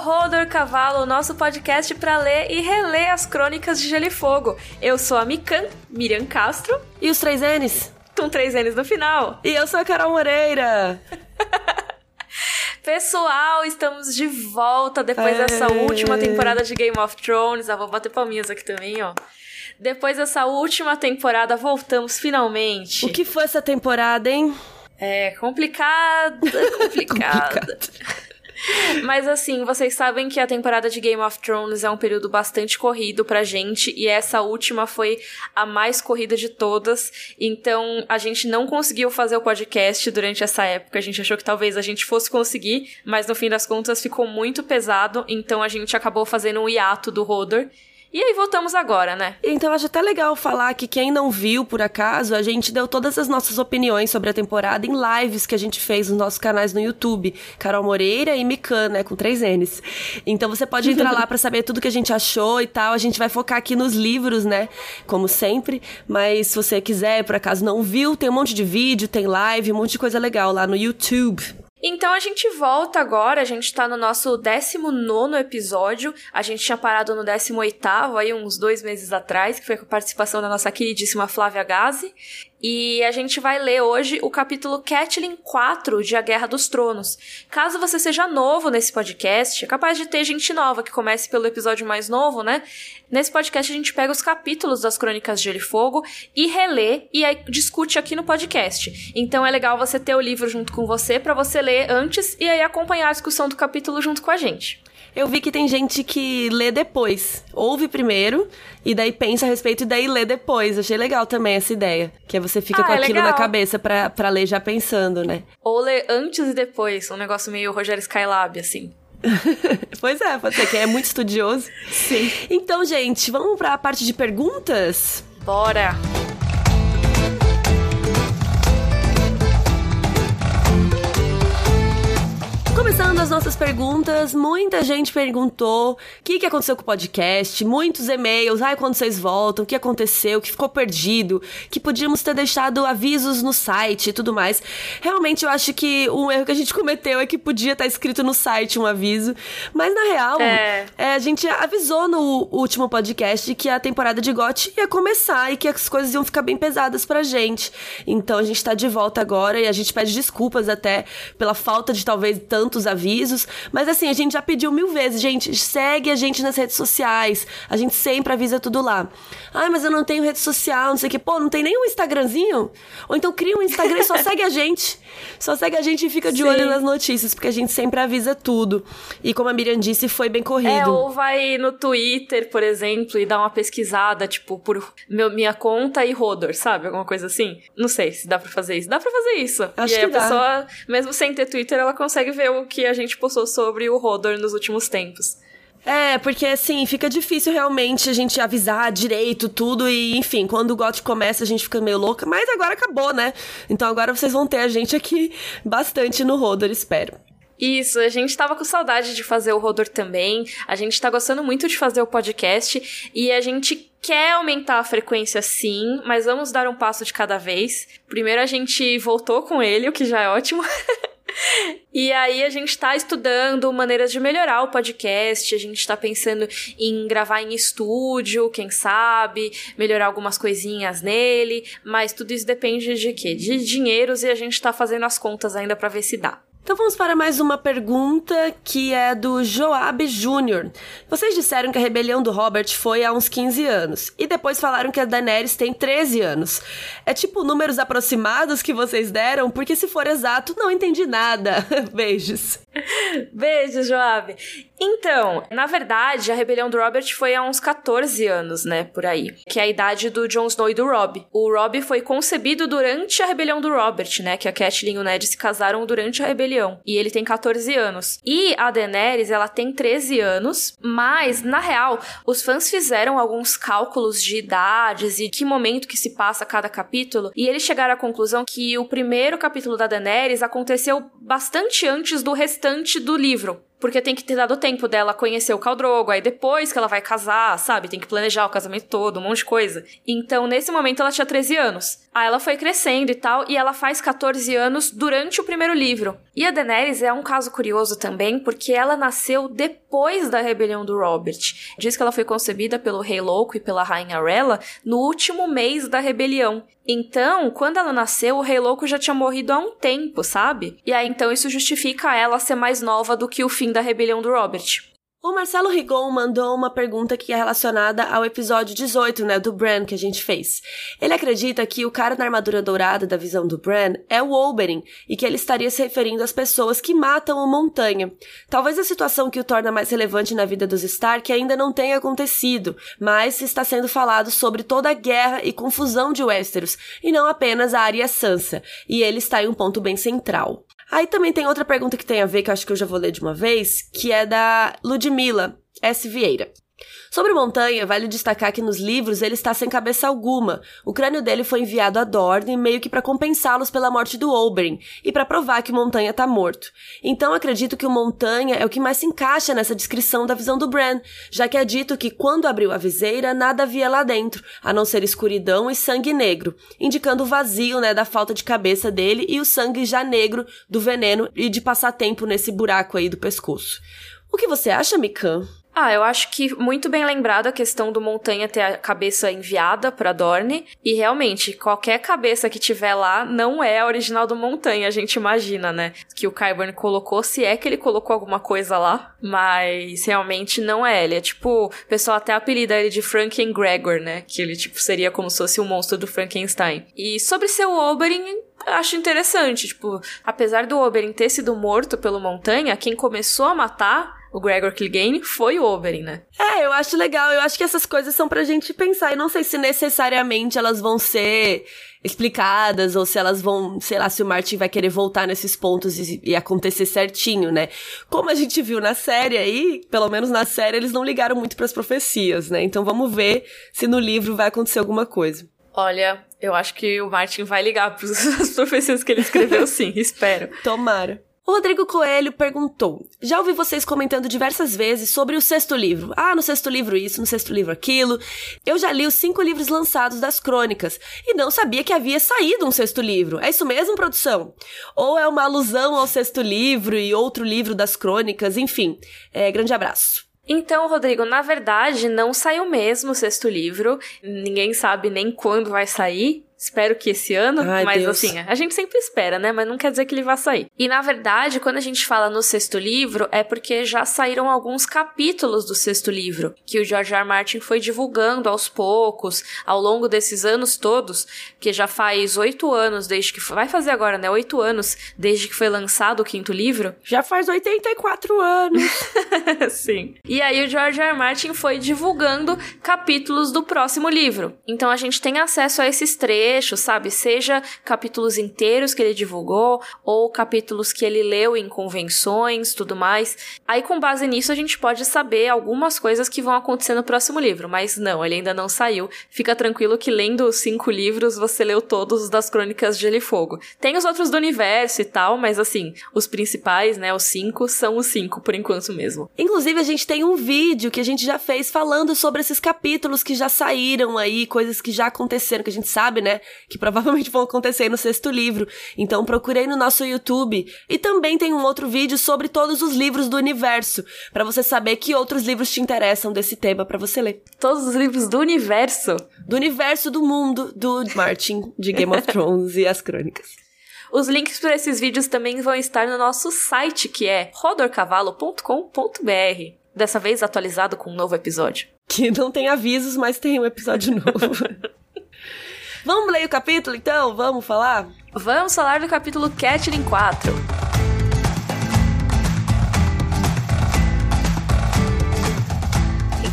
Rodor Cavalo, o nosso podcast para ler e reler as crônicas de Gelo e Fogo. Eu sou a Mikan, Miriam Castro. E os três N's? Com três N's no final. E eu sou a Carol Moreira. Pessoal, estamos de volta depois Aê. dessa última temporada de Game of Thrones. Ah, vou bater palminhas aqui também, ó. Depois dessa última temporada, voltamos finalmente. O que foi essa temporada, hein? É complicada, complicada. Mas assim, vocês sabem que a temporada de Game of Thrones é um período bastante corrido pra gente e essa última foi a mais corrida de todas. Então a gente não conseguiu fazer o podcast durante essa época. A gente achou que talvez a gente fosse conseguir, mas no fim das contas ficou muito pesado. Então a gente acabou fazendo um hiato do Rodor. E aí voltamos agora, né? Então acho até legal falar que quem não viu, por acaso, a gente deu todas as nossas opiniões sobre a temporada em lives que a gente fez nos nossos canais no YouTube. Carol Moreira e Mikan, né? Com três N's. Então você pode entrar lá para saber tudo que a gente achou e tal. A gente vai focar aqui nos livros, né? Como sempre. Mas se você quiser, por acaso não viu, tem um monte de vídeo, tem live, um monte de coisa legal lá no YouTube. Então a gente volta agora, a gente tá no nosso 19 episódio, a gente tinha parado no 18 aí uns dois meses atrás, que foi com a participação da nossa queridíssima Flávia Gazi. E a gente vai ler hoje o capítulo Catelyn 4 de A Guerra dos Tronos. Caso você seja novo nesse podcast, é capaz de ter gente nova que comece pelo episódio mais novo, né? Nesse podcast a gente pega os capítulos das Crônicas de Gelo e Fogo e relê e discute aqui no podcast. Então é legal você ter o livro junto com você para você ler antes e aí acompanhar a discussão do capítulo junto com a gente. Eu vi que tem gente que lê depois. Ouve primeiro e daí pensa a respeito e daí lê depois. Achei legal também essa ideia. Que é você fica ah, com é aquilo legal. na cabeça pra, pra ler já pensando, né? Ou ler antes e depois. Um negócio meio Rogério Skylab, assim. pois é, pode ser que é muito estudioso. Sim. Então, gente, vamos para a parte de perguntas? Bora! Começando as nossas perguntas, muita gente perguntou o que, que aconteceu com o podcast, muitos e-mails, ai, quando vocês voltam, o que aconteceu, o que ficou perdido, que podíamos ter deixado avisos no site e tudo mais. Realmente eu acho que um erro que a gente cometeu é que podia estar escrito no site um aviso, mas na real, é. É, a gente avisou no último podcast que a temporada de GOT ia começar e que as coisas iam ficar bem pesadas pra gente. Então a gente tá de volta agora e a gente pede desculpas até pela falta de talvez tanto tantos avisos, mas assim, a gente já pediu mil vezes, gente, segue a gente nas redes sociais, a gente sempre avisa tudo lá. Ai, mas eu não tenho rede social, não sei o que. Pô, não tem nem um Instagramzinho? Ou então cria um Instagram e só segue a gente. Só segue a gente e fica de Sim. olho nas notícias, porque a gente sempre avisa tudo. E como a Miriam disse, foi bem corrido. É, ou vai no Twitter, por exemplo, e dá uma pesquisada, tipo, por meu, minha conta e Rodor, sabe? Alguma coisa assim. Não sei se dá pra fazer isso. Dá pra fazer isso. Acho e aí a dá. pessoa, mesmo sem ter Twitter, ela consegue ver o que a gente postou sobre o Rodor nos últimos tempos. É, porque assim, fica difícil realmente a gente avisar direito tudo e, enfim, quando o GOT começa a gente fica meio louca, mas agora acabou, né? Então agora vocês vão ter a gente aqui bastante no Rodor, espero. Isso, a gente tava com saudade de fazer o Rodor também. A gente tá gostando muito de fazer o podcast e a gente quer aumentar a frequência sim, mas vamos dar um passo de cada vez. Primeiro a gente voltou com ele, o que já é ótimo. E aí a gente está estudando maneiras de melhorar o podcast, a gente está pensando em gravar em estúdio, quem sabe, melhorar algumas coisinhas nele, mas tudo isso depende de quê? De dinheiros e a gente está fazendo as contas ainda para ver se dá. Então vamos para mais uma pergunta que é do Joab Jr. Vocês disseram que a rebelião do Robert foi há uns 15 anos e depois falaram que a Daenerys tem 13 anos. É tipo números aproximados que vocês deram, porque se for exato, não entendi nada. Beijos. Beijos, Joab. Então, na verdade, a rebelião do Robert foi há uns 14 anos, né, por aí, que é a idade do Jon Snow e do Robb. O Robb foi concebido durante a rebelião do Robert, né, que a Catelyn e o Ned se casaram durante a rebelião rebelião. E ele tem 14 anos. E a Daenerys, ela tem 13 anos, mas, na real, os fãs fizeram alguns cálculos de idades e que momento que se passa cada capítulo, e eles chegaram à conclusão que o primeiro capítulo da Daenerys aconteceu bastante antes do restante do livro. Porque tem que ter dado tempo dela conhecer o Caldrogo, aí depois que ela vai casar, sabe? Tem que planejar o casamento todo, um monte de coisa. Então, nesse momento, ela tinha 13 anos. Aí ela foi crescendo e tal, e ela faz 14 anos durante o primeiro livro. E a Daenerys é um caso curioso também, porque ela nasceu depois da rebelião do Robert. Diz que ela foi concebida pelo Rei Louco e pela Rainha Rella no último mês da rebelião. Então, quando ela nasceu, o Rei Louco já tinha morrido há um tempo, sabe? E aí então isso justifica ela ser mais nova do que o fim da rebelião do Robert. O Marcelo Rigon mandou uma pergunta que é relacionada ao episódio 18, né, do Bran que a gente fez. Ele acredita que o cara na armadura dourada da visão do Bran é o Oberyn e que ele estaria se referindo às pessoas que matam o Montanha. Talvez a situação que o torna mais relevante na vida dos Stark ainda não tenha acontecido, mas está sendo falado sobre toda a guerra e confusão de Westeros, e não apenas a Arya Sansa, e ele está em um ponto bem central. Aí também tem outra pergunta que tem a ver, que eu acho que eu já vou ler de uma vez, que é da Ludmilla S. Vieira. Sobre Montanha, vale destacar que nos livros ele está sem cabeça alguma. O crânio dele foi enviado a Dorne meio que para compensá-los pela morte do Oberyn e para provar que Montanha está morto. Então acredito que o Montanha é o que mais se encaixa nessa descrição da visão do Bran, já que é dito que quando abriu a viseira nada havia lá dentro, a não ser escuridão e sangue negro, indicando o vazio, né, da falta de cabeça dele e o sangue já negro do veneno e de passar tempo nesse buraco aí do pescoço. O que você acha, Mikan? Ah, eu acho que muito bem lembrado a questão do Montanha ter a cabeça enviada para Dorne. E realmente, qualquer cabeça que tiver lá não é a original do Montanha, a gente imagina, né? Que o Kyburn colocou, se é que ele colocou alguma coisa lá. Mas realmente não é. Ele é tipo. O pessoal até apelida ele de Franken Gregor, né? Que ele, tipo, seria como se fosse o monstro do Frankenstein. E sobre seu Oberyn, acho interessante. Tipo, apesar do Oberyn ter sido morto pelo Montanha, quem começou a matar o Gregor Clegane foi o Oberyn, né? É, eu acho legal. Eu acho que essas coisas são pra gente pensar. E não sei se necessariamente elas vão ser explicadas ou se elas vão, sei lá, se o Martin vai querer voltar nesses pontos e, e, acontecer certinho, né? Como a gente viu na série aí, pelo menos na série eles não ligaram muito para as profecias, né? Então vamos ver se no livro vai acontecer alguma coisa. Olha, eu acho que o Martin vai ligar para as profecias que ele escreveu, sim, espero. Tomara. O Rodrigo Coelho perguntou: Já ouvi vocês comentando diversas vezes sobre o sexto livro. Ah, no sexto livro isso, no sexto livro aquilo. Eu já li os cinco livros lançados das crônicas e não sabia que havia saído um sexto livro. É isso mesmo, produção? Ou é uma alusão ao sexto livro e outro livro das crônicas? Enfim, é, grande abraço. Então, Rodrigo, na verdade, não saiu mesmo o sexto livro. Ninguém sabe nem quando vai sair. Espero que esse ano, Ai, mas Deus. assim, a gente sempre espera, né? Mas não quer dizer que ele vá sair. E na verdade, quando a gente fala no sexto livro, é porque já saíram alguns capítulos do sexto livro, que o George R. R. Martin foi divulgando aos poucos, ao longo desses anos todos, que já faz oito anos desde que. Vai fazer agora, né? Oito anos desde que foi lançado o quinto livro. Já faz 84 anos. Sim. E aí o George R. R. Martin foi divulgando capítulos do próximo livro. Então a gente tem acesso a esses três trechos, sabe? Seja capítulos inteiros que ele divulgou ou capítulos que ele leu em convenções, tudo mais. Aí com base nisso a gente pode saber algumas coisas que vão acontecer no próximo livro, mas não, ele ainda não saiu. Fica tranquilo que lendo os cinco livros você leu todos os das Crônicas de Gelo e Fogo. Tem os outros do universo e tal, mas assim, os principais, né, os cinco são os cinco por enquanto mesmo. Inclusive a gente tem um vídeo que a gente já fez falando sobre esses capítulos que já saíram aí, coisas que já aconteceram, que a gente sabe, né, que provavelmente vão acontecer no sexto livro. Então procurei no nosso YouTube e também tem um outro vídeo sobre todos os livros do universo, para você saber que outros livros te interessam desse tema para você ler. Todos os livros do universo? Do universo do mundo do Martin de Game of Thrones e as crônicas. Os links para esses vídeos também vão estar no nosso site, que é rodorcavalo.com.br. Dessa vez atualizado com um novo episódio. Que não tem avisos, mas tem um episódio novo. Vamos ler o capítulo então? Vamos falar? Vamos falar do capítulo Catelyn 4.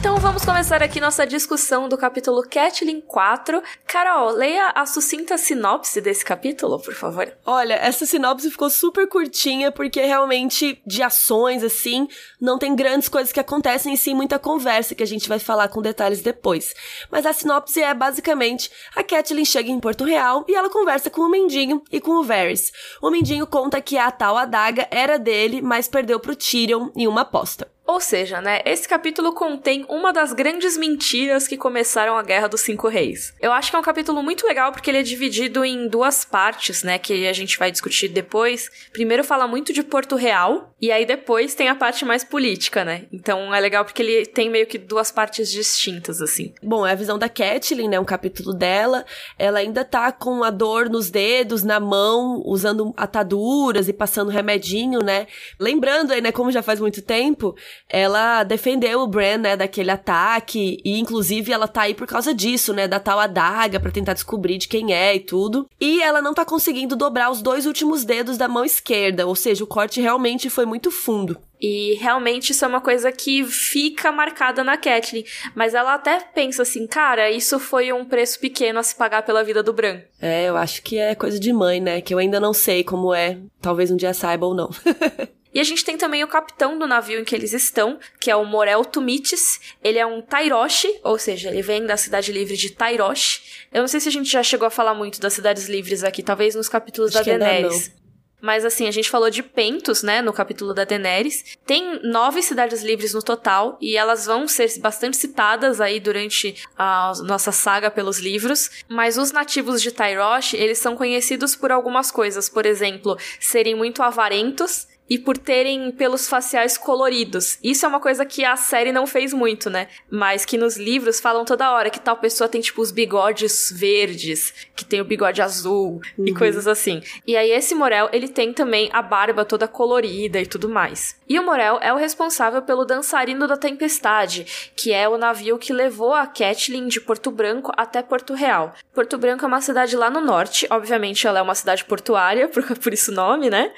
Então vamos começar aqui nossa discussão do capítulo Catlin 4. Carol, leia a sucinta sinopse desse capítulo, por favor. Olha, essa sinopse ficou super curtinha porque realmente de ações assim, não tem grandes coisas que acontecem e sim muita conversa que a gente vai falar com detalhes depois. Mas a sinopse é basicamente a Catelyn chega em Porto Real e ela conversa com o Mendinho e com o Varys. O Mendinho conta que a tal adaga era dele, mas perdeu pro Tyrion em uma aposta. Ou seja, né, esse capítulo contém uma das grandes mentiras que começaram a Guerra dos Cinco Reis. Eu acho que é um capítulo muito legal porque ele é dividido em duas partes, né, que a gente vai discutir depois. Primeiro fala muito de Porto Real e aí depois tem a parte mais política, né? Então é legal porque ele tem meio que duas partes distintas assim. Bom, é a visão da Catelyn, né, um capítulo dela. Ela ainda tá com a dor nos dedos, na mão, usando ataduras e passando remedinho, né? Lembrando aí, né, como já faz muito tempo, ela defendeu o Bran, né, daquele ataque, e inclusive ela tá aí por causa disso, né, da tal adaga para tentar descobrir de quem é e tudo. E ela não tá conseguindo dobrar os dois últimos dedos da mão esquerda, ou seja, o corte realmente foi muito fundo. E realmente isso é uma coisa que fica marcada na Catelyn. Mas ela até pensa assim, cara, isso foi um preço pequeno a se pagar pela vida do Bran. É, eu acho que é coisa de mãe, né? Que eu ainda não sei como é. Talvez um dia saiba ou não. E a gente tem também o capitão do navio em que eles estão, que é o Morel Tumites. Ele é um Tairoshi, ou seja, ele vem da cidade livre de Tairoshi. Eu não sei se a gente já chegou a falar muito das cidades livres aqui, talvez nos capítulos Acho da Daenerys. Mas assim, a gente falou de Pentos, né, no capítulo da Daenerys. Tem nove cidades livres no total e elas vão ser bastante citadas aí durante a nossa saga pelos livros. Mas os nativos de Tyrosh, eles são conhecidos por algumas coisas. Por exemplo, serem muito avarentos e por terem pelos faciais coloridos. Isso é uma coisa que a série não fez muito, né? Mas que nos livros falam toda hora que tal pessoa tem tipo os bigodes verdes, que tem o bigode azul uhum. e coisas assim. E aí esse Morel, ele tem também a barba toda colorida e tudo mais. E o Morel é o responsável pelo dançarino da tempestade, que é o navio que levou a Catelyn de Porto Branco até Porto Real. Porto Branco é uma cidade lá no norte, obviamente ela é uma cidade portuária, por, por isso o nome, né?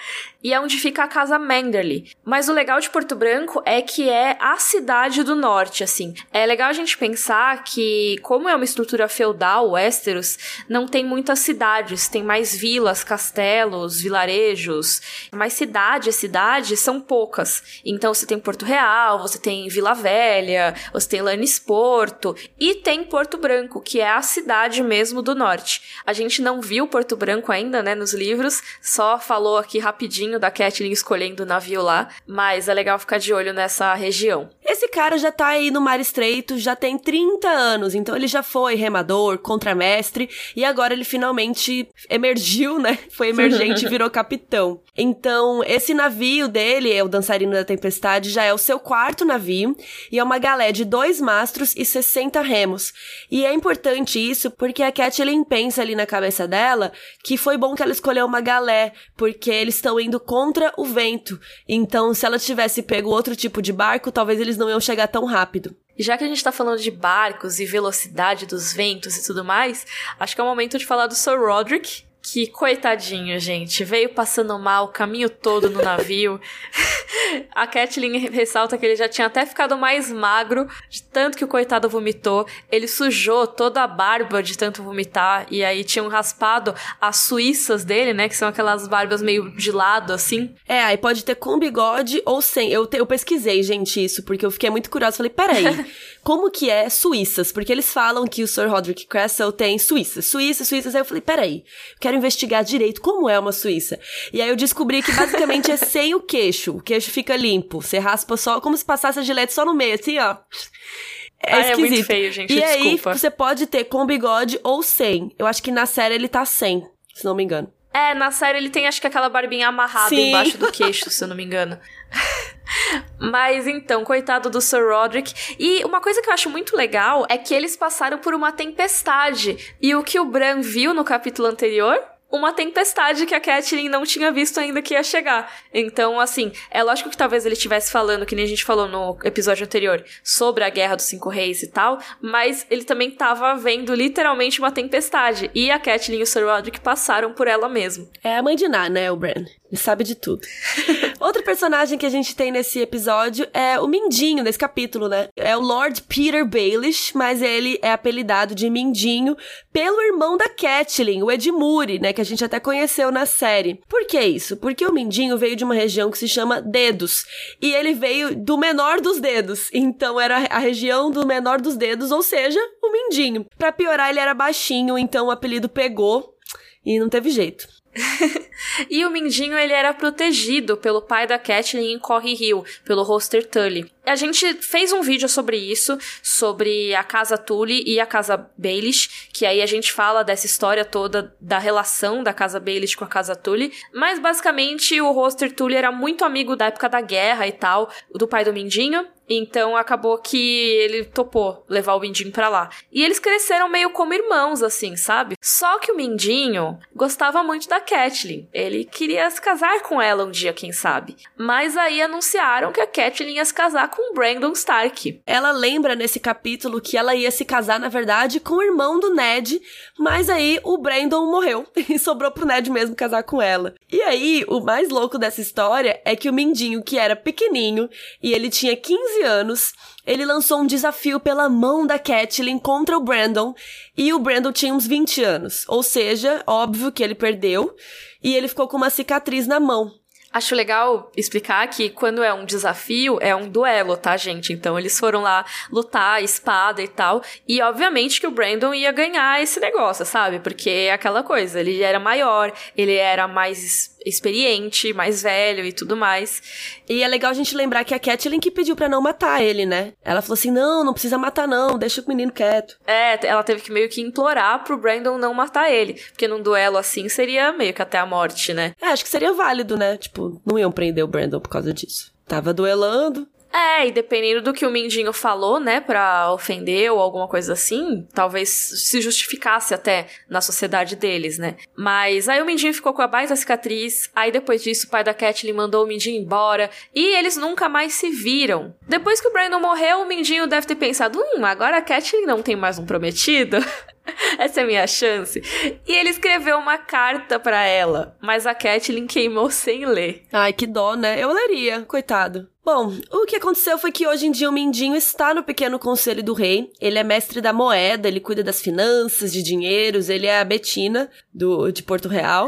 E é onde fica a casa Manderley. Mas o legal de Porto Branco é que é a cidade do norte, assim. É legal a gente pensar que, como é uma estrutura feudal, Westeros, não tem muitas cidades, tem mais vilas, castelos, vilarejos. Mas cidade, cidade são poucas. Então você tem Porto Real, você tem Vila Velha, você tem Lannisporto e tem Porto Branco, que é a cidade mesmo do norte. A gente não viu Porto Branco ainda, né, nos livros, só falou aqui rapidinho da Catelyn escolhendo o navio lá, mas é legal ficar de olho nessa região. Esse cara já tá aí no Mar Estreito, já tem 30 anos, então ele já foi remador, contramestre, e agora ele finalmente emergiu, né? Foi emergente e virou capitão. Então, esse navio dele, é o Dançarino da Tempestade, já é o seu quarto navio, e é uma galé de dois mastros e 60 remos. E é importante isso porque a Catelyn pensa ali na cabeça dela que foi bom que ela escolheu uma galé, porque eles estão indo contra o vento. Então, se ela tivesse pego outro tipo de barco, talvez eles não iam chegar tão rápido. E já que a gente tá falando de barcos e velocidade dos ventos e tudo mais, acho que é o momento de falar do Sir Roderick, que coitadinho, gente. Veio passando mal o caminho todo no navio. a Kathleen ressalta que ele já tinha até ficado mais magro de tanto que o coitado vomitou. Ele sujou toda a barba de tanto vomitar. E aí tinham raspado as suíças dele, né? Que são aquelas barbas meio de lado, assim. É, aí pode ter com bigode ou sem. Eu, te, eu pesquisei, gente, isso, porque eu fiquei muito curiosa. Falei, peraí, como que é suíças? Porque eles falam que o Sir Roderick Castle tem suíças. Suíças, suíças. Aí eu falei, peraí, quero investigar direito como é uma suíça. E aí eu descobri que basicamente é sem o queixo. O queixo fica limpo. Você raspa só, como se passasse a gilete só no meio, assim, ó. É ah, esquisito. É muito feio, gente. E Desculpa. aí, você pode ter com bigode ou sem. Eu acho que na série ele tá sem, se não me engano. É, na série ele tem acho que aquela barbinha amarrada Sim. embaixo do queixo, se eu não me engano. Mas então, coitado do Sir Roderick. E uma coisa que eu acho muito legal é que eles passaram por uma tempestade. E o que o Bran viu no capítulo anterior uma tempestade que a Catelyn não tinha visto ainda que ia chegar. Então, assim, é lógico que talvez ele estivesse falando, que nem a gente falou no episódio anterior, sobre a Guerra dos Cinco Reis e tal, mas ele também tava vendo literalmente uma tempestade. E a Catelyn e o Sir Roderick passaram por ela mesmo. É a mãe de Ná, né, o Bran? Ele sabe de tudo. Outro personagem que a gente tem nesse episódio é o Mindinho, nesse capítulo, né? É o Lord Peter Baelish, mas ele é apelidado de Mindinho pelo irmão da Catelyn, o Edmure, né? Que a gente até conheceu na série. Por que isso? Porque o Mindinho veio de uma região que se chama Dedos. E ele veio do menor dos dedos. Então era a região do menor dos dedos, ou seja, o Mindinho. Pra piorar, ele era baixinho, então o apelido pegou e não teve jeito. e o Mindinho ele era protegido pelo pai da Catelyn em Corre Hill, pelo Roster Tully. A gente fez um vídeo sobre isso, sobre a casa Tully e a casa Baelish, que aí a gente fala dessa história toda da relação da casa Baelish com a casa Tully. Mas basicamente o Roster Tully era muito amigo da época da guerra e tal, do pai do Mindinho. Então acabou que ele topou levar o Mindinho pra lá. E eles cresceram meio como irmãos, assim, sabe? Só que o Mindinho gostava muito da Catelyn. Queria se casar com ela um dia, quem sabe. Mas aí anunciaram que a Catelyn ia se casar com Brandon Stark. Ela lembra nesse capítulo que ela ia se casar, na verdade, com o irmão do Ned, mas aí o Brandon morreu e sobrou pro Ned mesmo casar com ela. E aí, o mais louco dessa história é que o Mindinho, que era pequenininho e ele tinha 15 anos, ele lançou um desafio pela mão da Catelyn contra o Brandon e o Brandon tinha uns 20 anos. Ou seja, óbvio que ele perdeu e ele ficou com uma cicatriz na mão. Acho legal explicar que quando é um desafio, é um duelo, tá, gente? Então eles foram lá lutar, espada e tal. E obviamente que o Brandon ia ganhar esse negócio, sabe? Porque é aquela coisa, ele era maior, ele era mais experiente, mais velho e tudo mais. E é legal a gente lembrar que a Catelyn que pediu para não matar ele, né? Ela falou assim: não, não precisa matar, não, deixa o menino quieto. É, ela teve que meio que implorar pro Brandon não matar ele. Porque num duelo assim seria meio que até a morte, né? É, acho que seria válido, né? Tipo, não iam prender o Brandon por causa disso. Tava duelando, é, e dependendo do que o Mindinho falou, né, pra ofender ou alguma coisa assim, talvez se justificasse até na sociedade deles, né. Mas aí o Mindinho ficou com a baita cicatriz, aí depois disso o pai da Catelyn mandou o Mindinho embora, e eles nunca mais se viram. Depois que o Brandon morreu, o Mindinho deve ter pensado, hum, agora a Catelyn não tem mais um prometido? Essa é a minha chance. E ele escreveu uma carta para ela, mas a Catelyn queimou sem ler. Ai, que dó, né? Eu leria, coitado. Bom, o que aconteceu foi que hoje em dia o Mindinho está no pequeno conselho do rei. Ele é mestre da moeda, ele cuida das finanças, de dinheiros, ele é a Betina do, de Porto Real.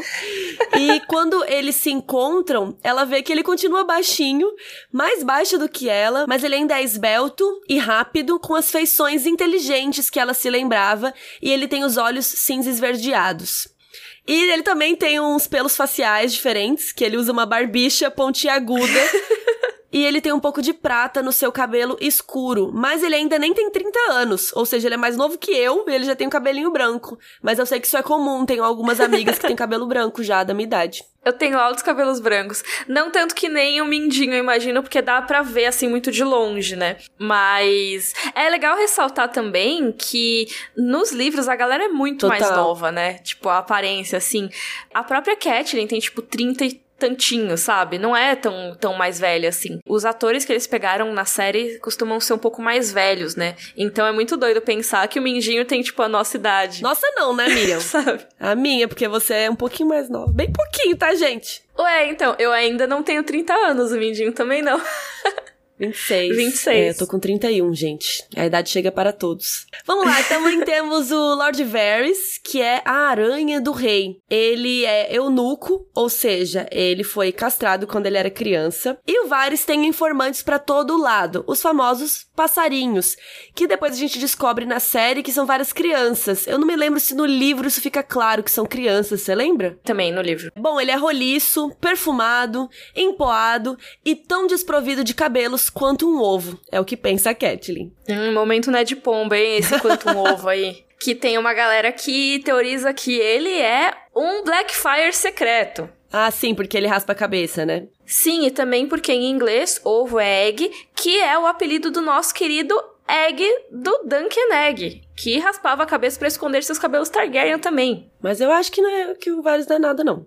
e quando eles se encontram, ela vê que ele continua baixinho, mais baixo do que ela, mas ele ainda é esbelto e rápido, com as feições inteligentes que ela se lembrava, e ele tem os olhos cinza esverdeados. E ele também tem uns pelos faciais diferentes, que ele usa uma barbicha pontiaguda. E ele tem um pouco de prata no seu cabelo escuro, mas ele ainda nem tem 30 anos, ou seja, ele é mais novo que eu e ele já tem um cabelinho branco. Mas eu sei que isso é comum, tenho algumas amigas que têm cabelo branco já da minha idade. Eu tenho altos cabelos brancos. Não tanto que nem o Mindinho, eu imagino, porque dá pra ver assim muito de longe, né? Mas é legal ressaltar também que nos livros a galera é muito Total. mais nova, né? Tipo, a aparência, assim. A própria Catelyn tem, tipo, 30 e tantinho, sabe? Não é tão, tão mais velha assim. Os atores que eles pegaram na série costumam ser um pouco mais velhos, né? Então é muito doido pensar que o Mindinho tem, tipo, a nossa idade. Nossa, não, né, Miriam? sabe? A minha, porque você é um pouquinho mais nova. Bem pouquinho, tá, gente? Ué, então, eu ainda não tenho 30 anos, o Mindinho também não. 26. 26. É, eu tô com 31, gente. A idade chega para todos. Vamos lá, também temos o Lord Varys, que é a aranha do rei. Ele é eunuco, ou seja, ele foi castrado quando ele era criança. E o Varys tem informantes para todo lado, os famosos passarinhos, que depois a gente descobre na série que são várias crianças. Eu não me lembro se no livro isso fica claro que são crianças, você lembra? Também no livro. Bom, ele é roliço, perfumado, empoado e tão desprovido de cabelos quanto um ovo. É o que pensa a Catelyn. Um momento né de pomba, hein? Esse quanto um ovo aí. Que tem uma galera que teoriza que ele é um Blackfire secreto. Ah, sim, porque ele raspa a cabeça, né? Sim, e também porque em inglês ovo é egg, que é o apelido do nosso querido Egg do Duncan Egg, que raspava a cabeça para esconder seus cabelos Targaryen também. Mas eu acho que, não é, que o Varys não é nada, não.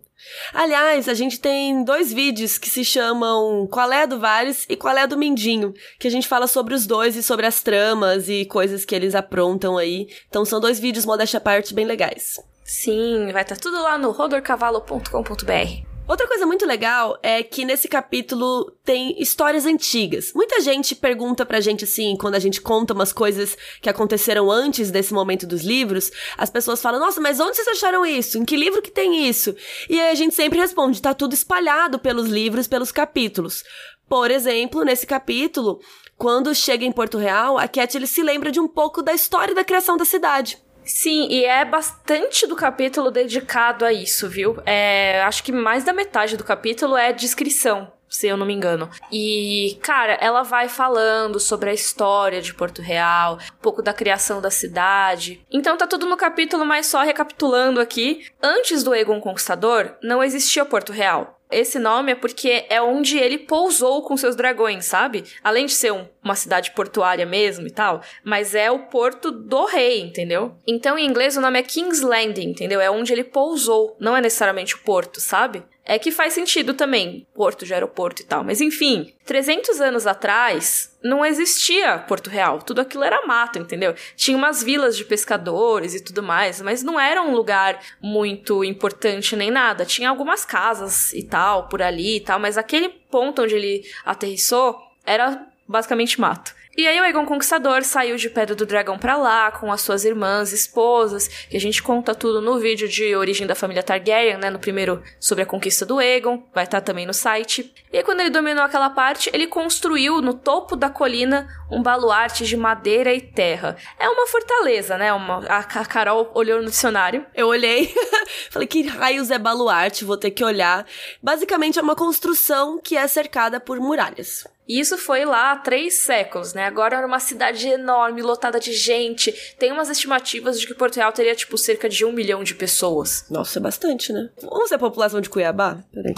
Aliás, a gente tem dois vídeos que se chamam Qual é a do Varys e Qual é a do Mindinho, que a gente fala sobre os dois e sobre as tramas e coisas que eles aprontam aí. Então são dois vídeos, modéstia à parte, bem legais. Sim, vai estar tá tudo lá no rodorcavalo.com.br. Outra coisa muito legal é que nesse capítulo tem histórias antigas. Muita gente pergunta pra gente assim, quando a gente conta umas coisas que aconteceram antes desse momento dos livros, as pessoas falam: "Nossa, mas onde vocês acharam isso? Em que livro que tem isso?" E a gente sempre responde: "Tá tudo espalhado pelos livros, pelos capítulos." Por exemplo, nesse capítulo, quando chega em Porto Real, a Cat ele se lembra de um pouco da história da criação da cidade. Sim, e é bastante do capítulo dedicado a isso, viu? É, acho que mais da metade do capítulo é descrição se eu não me engano. E, cara, ela vai falando sobre a história de Porto Real, um pouco da criação da cidade. Então tá tudo no capítulo, mas só recapitulando aqui. Antes do Egon Conquistador, não existia Porto Real. Esse nome é porque é onde ele pousou com seus dragões, sabe? Além de ser um, uma cidade portuária mesmo e tal, mas é o porto do rei, entendeu? Então em inglês o nome é King's Landing, entendeu? É onde ele pousou, não é necessariamente o porto, sabe? É que faz sentido também, porto de aeroporto e tal. Mas enfim, 300 anos atrás não existia Porto Real. Tudo aquilo era mato, entendeu? Tinha umas vilas de pescadores e tudo mais, mas não era um lugar muito importante nem nada. Tinha algumas casas e tal por ali e tal, mas aquele ponto onde ele aterrissou era basicamente mato. E aí o Aegon Conquistador saiu de Pedra do Dragão para lá com as suas irmãs, esposas, que a gente conta tudo no vídeo de origem da família Targaryen, né, no primeiro sobre a conquista do Aegon, vai estar tá também no site. E aí, quando ele dominou aquela parte, ele construiu no topo da colina um baluarte de madeira e terra. É uma fortaleza, né? Uma, a Carol olhou no dicionário. Eu olhei, falei que raios é baluarte, vou ter que olhar. Basicamente é uma construção que é cercada por muralhas. E isso foi lá há três séculos, né? Agora era uma cidade enorme, lotada de gente. Tem umas estimativas de que Porto Real teria, tipo, cerca de um milhão de pessoas. Nossa, é bastante, né? Vamos ver a população de Cuiabá? Peraí.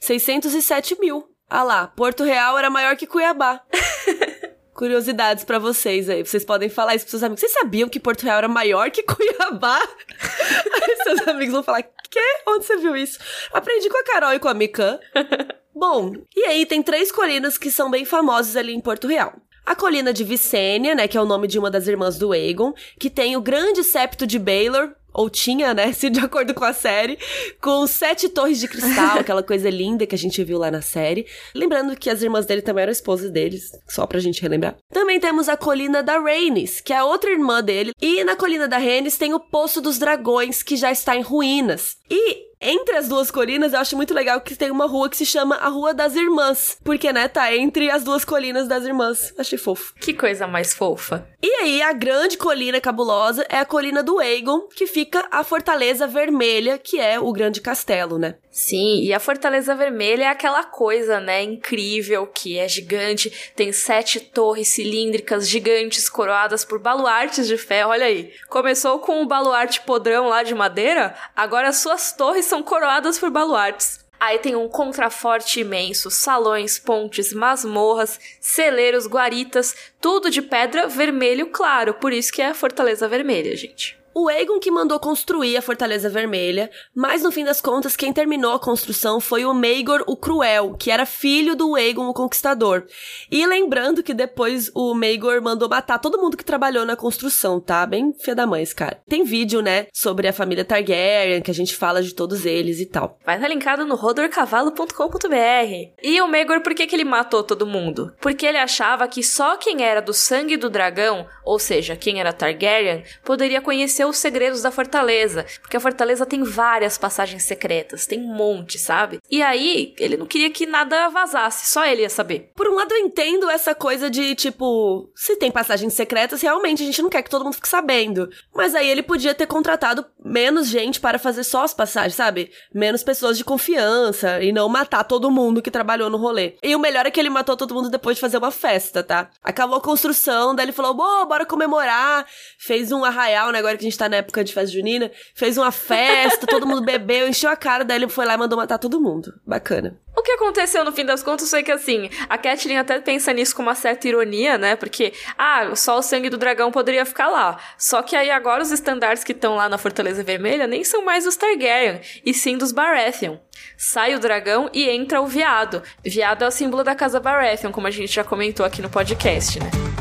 607 mil. Ah lá, Porto Real era maior que Cuiabá. Curiosidades para vocês aí. Vocês podem falar isso pros seus amigos. Vocês sabiam que Porto Real era maior que Cuiabá? aí seus amigos vão falar: Quê? Onde você viu isso? Aprendi com a Carol e com a Mikan. Bom, e aí tem três colinas que são bem famosas ali em Porto Real. A colina de Vicênia, né, que é o nome de uma das irmãs do Aegon, que tem o grande septo de Baelor, ou tinha, né, se de acordo com a série, com sete torres de cristal, aquela coisa linda que a gente viu lá na série. Lembrando que as irmãs dele também eram esposas deles, só pra gente relembrar. Também temos a colina da Rhaenys, que é a outra irmã dele, e na colina da Rhaenys tem o Poço dos Dragões, que já está em ruínas. E entre as duas colinas, eu acho muito legal que tem uma rua que se chama a Rua das Irmãs. Porque, né, tá entre as duas colinas das irmãs. Achei fofo. Que coisa mais fofa. E aí, a grande colina cabulosa é a colina do Aegon, que fica a Fortaleza Vermelha, que é o grande castelo, né? Sim, e a Fortaleza Vermelha é aquela coisa, né, incrível, que é gigante, tem sete torres cilíndricas gigantes coroadas por baluartes de ferro, olha aí. Começou com o baluarte podrão lá de madeira, agora suas torres são coroadas por baluartes. Aí tem um contraforte imenso, salões, pontes, masmorras, celeiros, guaritas, tudo de pedra vermelho claro, por isso que é a Fortaleza Vermelha, gente o Aegon que mandou construir a Fortaleza Vermelha, mas no fim das contas quem terminou a construção foi o Maegor o Cruel, que era filho do Aegon o Conquistador. E lembrando que depois o Maegor mandou matar todo mundo que trabalhou na construção, tá? Bem fia da mãe esse cara. Tem vídeo, né, sobre a família Targaryen, que a gente fala de todos eles e tal. Vai estar linkado no rodorcavalo.com.br. E o Maegor, por que, que ele matou todo mundo? Porque ele achava que só quem era do sangue do dragão, ou seja, quem era Targaryen, poderia conhecer os segredos da fortaleza, porque a fortaleza tem várias passagens secretas, tem um monte, sabe? E aí, ele não queria que nada vazasse, só ele ia saber. Por um lado, eu entendo essa coisa de, tipo, se tem passagens secretas, realmente a gente não quer que todo mundo fique sabendo. Mas aí ele podia ter contratado menos gente para fazer só as passagens, sabe? Menos pessoas de confiança e não matar todo mundo que trabalhou no rolê. E o melhor é que ele matou todo mundo depois de fazer uma festa, tá? Acabou a construção, daí ele falou, bora comemorar. Fez um arraial, né? Agora que gente tá na época de festa junina, fez uma festa, todo mundo bebeu, encheu a cara, daí ele foi lá e mandou matar todo mundo. Bacana. O que aconteceu no fim das contas foi que, assim, a Catelyn até pensa nisso com uma certa ironia, né? Porque, ah, só o sangue do dragão poderia ficar lá. Só que aí agora os estandartes que estão lá na Fortaleza Vermelha nem são mais os Targaryen, e sim dos Baratheon. Sai o dragão e entra o viado. Viado é o símbolo da casa Baratheon, como a gente já comentou aqui no podcast, né?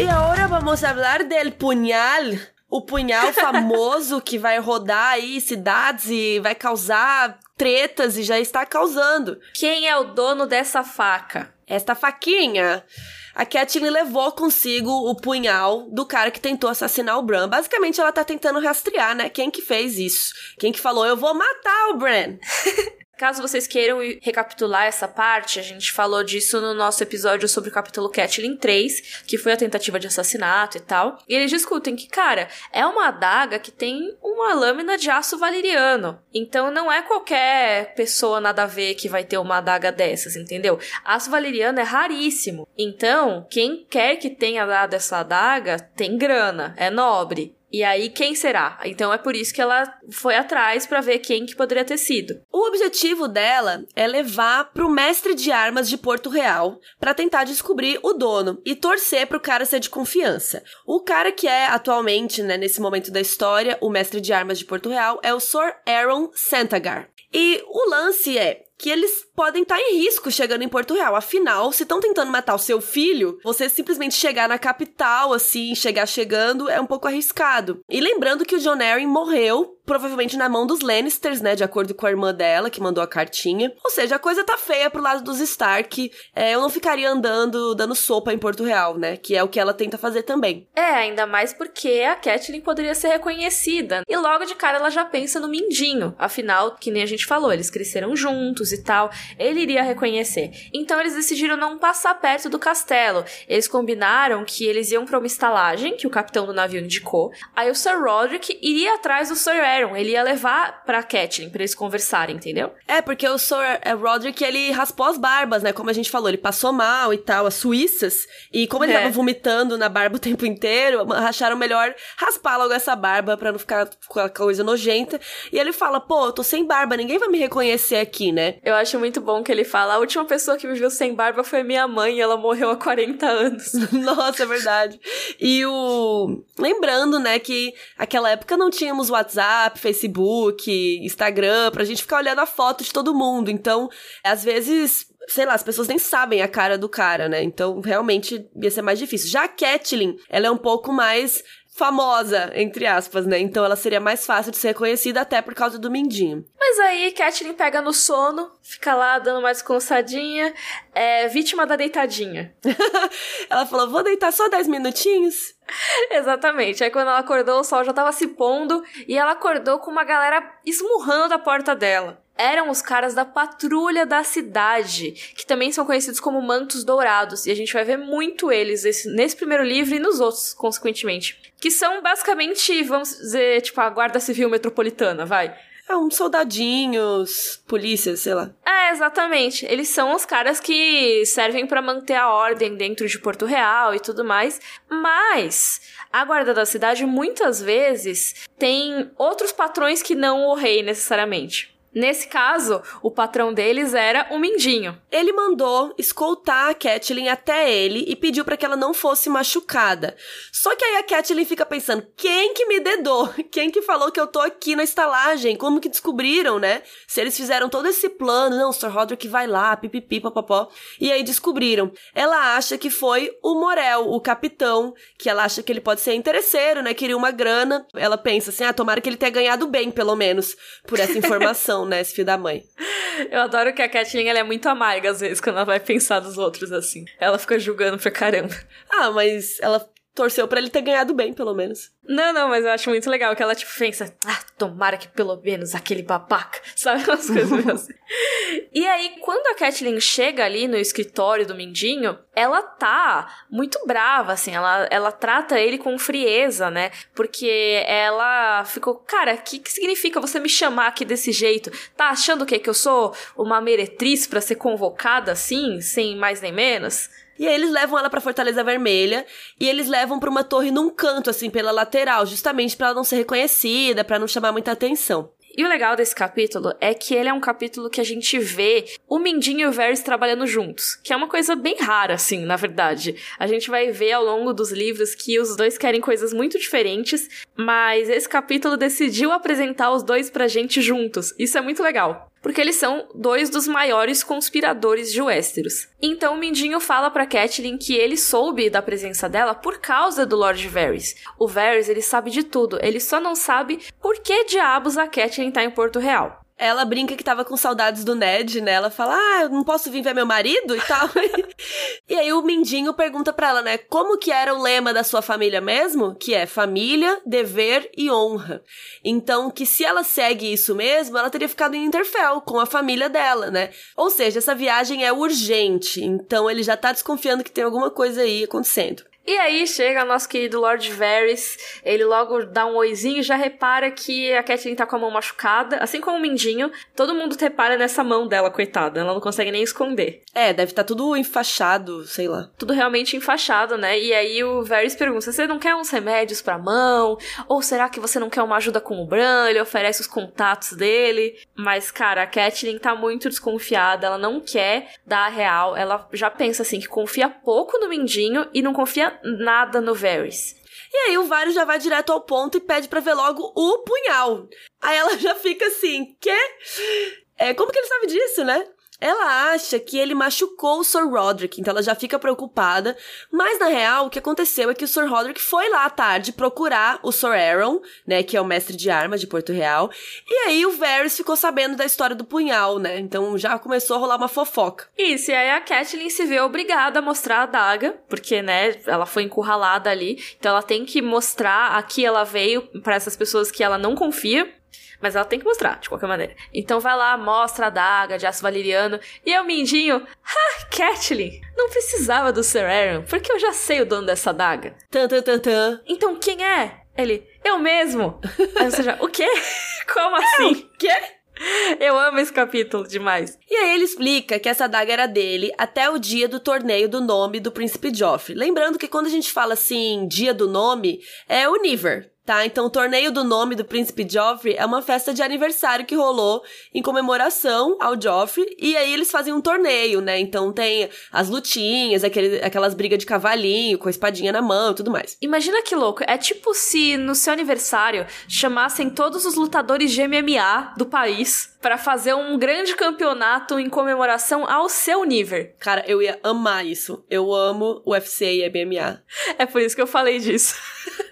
E agora vamos falar del punhal o punhal famoso que vai rodar aí cidades e vai causar tretas e já está causando. Quem é o dono dessa faca? Esta faquinha. A Catelyn levou consigo o punhal do cara que tentou assassinar o Bran. Basicamente, ela tá tentando rastrear, né? Quem que fez isso? Quem que falou, eu vou matar o Bran? Caso vocês queiram recapitular essa parte, a gente falou disso no nosso episódio sobre o capítulo Catelyn 3, que foi a tentativa de assassinato e tal. E eles discutem que, cara, é uma adaga que tem uma lâmina de aço valeriano. Então não é qualquer pessoa nada a ver que vai ter uma adaga dessas, entendeu? Aço valeriano é raríssimo. Então, quem quer que tenha dado essa adaga tem grana, é nobre. E aí, quem será? Então é por isso que ela foi atrás para ver quem que poderia ter sido. O objetivo dela é levar pro mestre de armas de Porto Real para tentar descobrir o dono e torcer pro cara ser de confiança. O cara que é atualmente, né, nesse momento da história, o mestre de armas de Porto Real é o Sir Aaron Santagar. E o lance é que eles podem estar tá em risco chegando em Porto Real. Afinal, se estão tentando matar o seu filho, você simplesmente chegar na capital, assim, chegar chegando, é um pouco arriscado. E lembrando que o John Arryn morreu provavelmente na mão dos Lannisters, né? De acordo com a irmã dela, que mandou a cartinha. Ou seja, a coisa tá feia pro lado dos Stark. É, eu não ficaria andando, dando sopa em Porto Real, né? Que é o que ela tenta fazer também. É, ainda mais porque a Catelyn poderia ser reconhecida. E logo de cara ela já pensa no Mindinho. Afinal, que nem a gente falou, eles cresceram juntos e tal. Ele iria reconhecer. Então eles decidiram não passar perto do castelo. Eles combinaram que eles iam para uma estalagem que o capitão do navio indicou. Aí o Sir Roderick iria atrás do Sir Aaron. Ele ia levar pra Catelyn pra eles conversarem, entendeu? É, porque o Sir é, Roderick, ele raspou as barbas, né? Como a gente falou, ele passou mal e tal, as suíças. E como ele é. tava vomitando na barba o tempo inteiro, acharam melhor raspar logo essa barba pra não ficar com a coisa nojenta. E ele fala, pô, eu tô sem barba, ninguém vai me reconhecer aqui, né? Eu acho muito bom que ele fala, a última pessoa que me viu sem barba foi minha mãe ela morreu há 40 anos. Nossa, é verdade. E o... Lembrando, né, que aquela época não tínhamos WhatsApp, WhatsApp, Facebook, Instagram, pra gente ficar olhando a foto de todo mundo. Então, às vezes sei lá, as pessoas nem sabem a cara do cara, né? Então, realmente ia ser mais difícil. Já a Catelyn, ela é um pouco mais famosa, entre aspas, né? Então ela seria mais fácil de ser reconhecida até por causa do Mindinho. Mas aí Catelyn pega no sono, fica lá dando mais descansadinha, é vítima da deitadinha. ela falou: vou deitar só 10 minutinhos. Exatamente. Aí quando ela acordou, o sol já tava se pondo e ela acordou com uma galera esmurrando da porta dela eram os caras da patrulha da cidade, que também são conhecidos como mantos dourados, e a gente vai ver muito eles nesse, nesse primeiro livro e nos outros, consequentemente. Que são basicamente, vamos dizer, tipo, a Guarda Civil Metropolitana, vai. É, uns soldadinhos, polícias, sei lá. É, exatamente. Eles são os caras que servem para manter a ordem dentro de Porto Real e tudo mais. Mas a guarda da cidade muitas vezes tem outros patrões que não o rei necessariamente. Nesse caso, o patrão deles era o Mindinho. Ele mandou escoltar a Catelyn até ele e pediu para que ela não fosse machucada. Só que aí a Catelyn fica pensando: quem que me dedou? Quem que falou que eu tô aqui na estalagem? Como que descobriram, né? Se eles fizeram todo esse plano, não, o Sir Roderick vai lá, pipipi, papapó. E aí descobriram. Ela acha que foi o Morel, o capitão, que ela acha que ele pode ser interesseiro, né? Queria uma grana. Ela pensa assim: ah, tomara que ele tenha ganhado bem, pelo menos, por essa informação né? Esse filho da mãe. Eu adoro que a Kathleen ela é muito amarga às vezes quando ela vai pensar dos outros assim. Ela fica julgando pra caramba. Ah, mas ela torceu para ele ter ganhado bem, pelo menos. Não, não, mas eu acho muito legal que ela, tipo, pensa, ah, tomara que pelo menos aquele babaca, sabe? Umas coisas assim. E aí, quando a Kathleen chega ali no escritório do Mindinho, ela tá muito brava, assim, ela, ela trata ele com frieza, né? Porque ela ficou, cara, o que, que significa você me chamar aqui desse jeito? Tá achando o quê? Que eu sou uma meretriz para ser convocada assim, sem mais nem menos? E aí eles levam ela pra Fortaleza Vermelha e eles levam pra uma torre num canto, assim, pela lateral, justamente para ela não ser reconhecida, para não chamar muita atenção. E o legal desse capítulo é que ele é um capítulo que a gente vê o Mindinho e o Varys trabalhando juntos, que é uma coisa bem rara, assim, na verdade. A gente vai ver ao longo dos livros que os dois querem coisas muito diferentes, mas esse capítulo decidiu apresentar os dois pra gente juntos. Isso é muito legal porque eles são dois dos maiores conspiradores de Westeros. Então o Mindinho fala para Catelyn que ele soube da presença dela por causa do Lord Varys. O Varys, ele sabe de tudo, ele só não sabe por que diabos a Catelyn tá em Porto Real ela brinca que tava com saudades do Ned, né? Ela fala, ah, eu não posso vir ver meu marido e tal. e aí o Mindinho pergunta pra ela, né? Como que era o lema da sua família mesmo? Que é família, dever e honra. Então, que se ela segue isso mesmo, ela teria ficado em Interfell com a família dela, né? Ou seja, essa viagem é urgente. Então ele já tá desconfiando que tem alguma coisa aí acontecendo. E aí chega nosso querido Lord Varys, ele logo dá um oizinho e já repara que a Catelyn tá com a mão machucada, assim como o Mindinho. Todo mundo repara nessa mão dela, coitada, ela não consegue nem esconder. É, deve estar tá tudo enfaixado, sei lá. Tudo realmente enfaixado, né? E aí o Varys pergunta: você não quer uns remédios pra mão? Ou será que você não quer uma ajuda com o Bran? Ele oferece os contatos dele. Mas, cara, a Catelyn tá muito desconfiada, ela não quer dar a real. Ela já pensa assim que confia pouco no Mindinho e não confia nada no Varys. E aí o Varys já vai direto ao ponto e pede para ver logo o punhal. Aí ela já fica assim, quê? É, como que ele sabe disso, né? Ela acha que ele machucou o Sir Roderick, então ela já fica preocupada. Mas na real, o que aconteceu é que o Sir Roderick foi lá à tarde procurar o Sir Aaron, né, que é o mestre de armas de Porto Real. E aí o Varys ficou sabendo da história do punhal, né? Então já começou a rolar uma fofoca. Isso, e aí a Catelyn se vê obrigada a mostrar a daga, porque, né, ela foi encurralada ali. Então ela tem que mostrar a que ela veio para essas pessoas que ela não confia. Mas ela tem que mostrar, de qualquer maneira. Então vai lá, mostra a daga de aço valeriano. E eu, Mindinho, ha, Catelyn, não precisava do Sir Aaron, porque eu já sei o dono dessa daga. Tan, tan, tan, tan. Então quem é? Ele, eu mesmo. Aí você já, o quê? Como assim? O quê? Eu amo esse capítulo demais. E aí ele explica que essa daga era dele até o dia do torneio do nome do príncipe Joffrey. Lembrando que quando a gente fala assim, dia do nome, é o Niver, tá? Então, o torneio do nome do príncipe Joffrey é uma festa de aniversário que rolou em comemoração ao Joffrey, e aí eles fazem um torneio, né? Então tem as lutinhas, aquele, aquelas brigas de cavalinho, com a espadinha na mão e tudo mais. Imagina que louco, é tipo se no seu aniversário chamassem todos os lutadores de MMA do país para fazer um grande campeonato em comemoração ao seu nível. Cara, eu ia amar isso. Eu amo o UFC e MMA. É por isso que eu falei disso.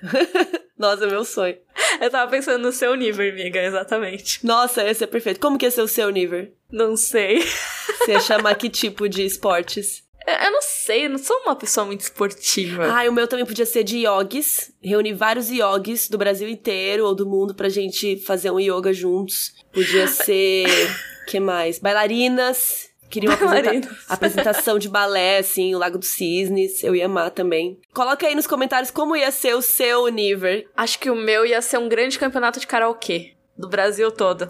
Nossa, é meu sonho. Eu tava pensando no seu nível, amiga, exatamente. Nossa, esse é perfeito. Como que ia ser o seu nível? Não sei. Você ia chamar que tipo de esportes? Eu não sei, eu não sou uma pessoa muito esportiva. Ah, o meu também podia ser de yogis. Reunir vários yogis do Brasil inteiro ou do mundo pra gente fazer um yoga juntos. Podia ser. que mais? Bailarinas. Queria uma apresenta apresentação de balé, assim, o Lago dos Cisnes. Eu ia amar também. Coloca aí nos comentários como ia ser o seu nível. Acho que o meu ia ser um grande campeonato de karaokê. Do Brasil todo.